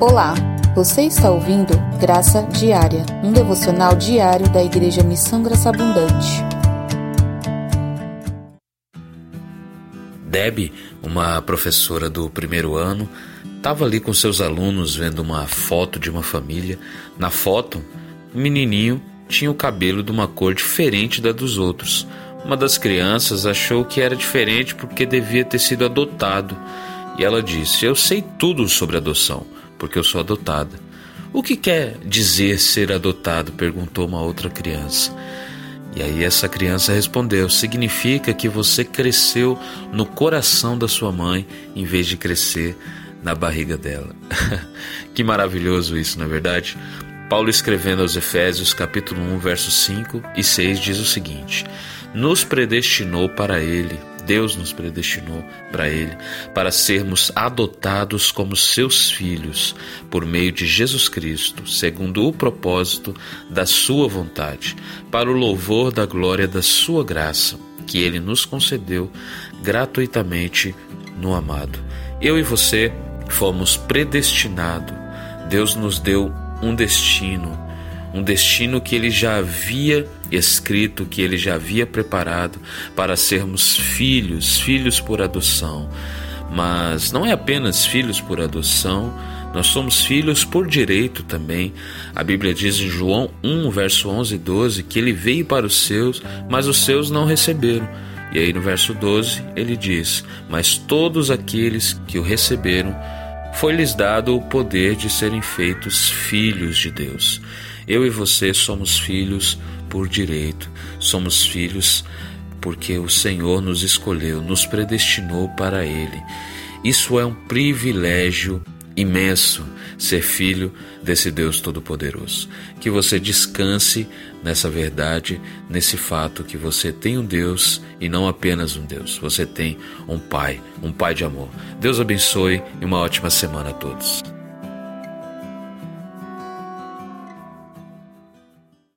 Olá, você está ouvindo Graça Diária, um devocional diário da Igreja Missão Graça Abundante. Deb, uma professora do primeiro ano, estava ali com seus alunos vendo uma foto de uma família. Na foto, o menininho tinha o cabelo de uma cor diferente da dos outros. Uma das crianças achou que era diferente porque devia ter sido adotado. E ela disse: Eu sei tudo sobre adoção porque eu sou adotada. O que quer dizer ser adotado? perguntou uma outra criança. E aí essa criança respondeu: significa que você cresceu no coração da sua mãe em vez de crescer na barriga dela. que maravilhoso isso, não é verdade? Paulo escrevendo aos Efésios, capítulo 1, versos 5 e 6 diz o seguinte: Nos predestinou para ele Deus nos predestinou para Ele, para sermos adotados como seus filhos por meio de Jesus Cristo, segundo o propósito da Sua vontade, para o louvor da glória da Sua graça, que Ele nos concedeu gratuitamente no amado. Eu e você fomos predestinados. Deus nos deu um destino um destino que ele já havia escrito, que ele já havia preparado para sermos filhos, filhos por adoção. Mas não é apenas filhos por adoção, nós somos filhos por direito também. A Bíblia diz em João 1, verso 11 e 12 que ele veio para os seus, mas os seus não receberam. E aí no verso 12 ele diz: Mas todos aqueles que o receberam, foi-lhes dado o poder de serem feitos filhos de Deus. Eu e você somos filhos por direito, somos filhos porque o Senhor nos escolheu, nos predestinou para Ele. Isso é um privilégio imenso ser filho desse Deus Todo-Poderoso. Que você descanse nessa verdade, nesse fato que você tem um Deus e não apenas um Deus, você tem um Pai, um Pai de amor. Deus abençoe e uma ótima semana a todos.